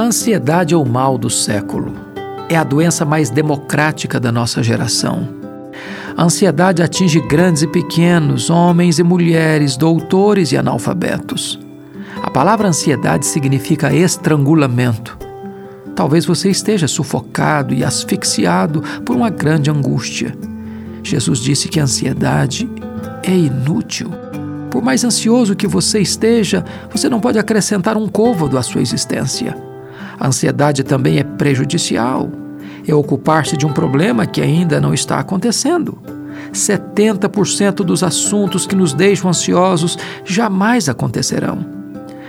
A ansiedade é o mal do século. É a doença mais democrática da nossa geração. A ansiedade atinge grandes e pequenos, homens e mulheres, doutores e analfabetos. A palavra ansiedade significa estrangulamento. Talvez você esteja sufocado e asfixiado por uma grande angústia. Jesus disse que a ansiedade é inútil. Por mais ansioso que você esteja, você não pode acrescentar um côvado à sua existência. A ansiedade também é prejudicial. É ocupar-se de um problema que ainda não está acontecendo. 70% dos assuntos que nos deixam ansiosos jamais acontecerão.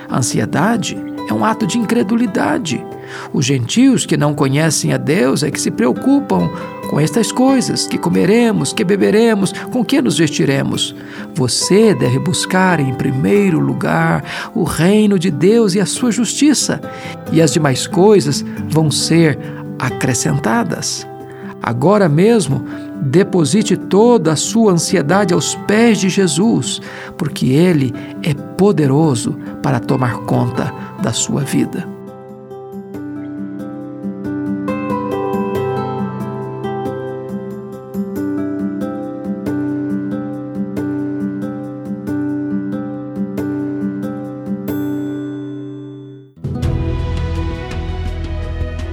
A ansiedade é um ato de incredulidade. Os gentios que não conhecem a Deus é que se preocupam com estas coisas: que comeremos, que beberemos, com que nos vestiremos. Você deve buscar em primeiro lugar o reino de Deus e a sua justiça, e as demais coisas vão ser acrescentadas. Agora mesmo, deposite toda a sua ansiedade aos pés de Jesus, porque Ele é poderoso para tomar conta da sua vida.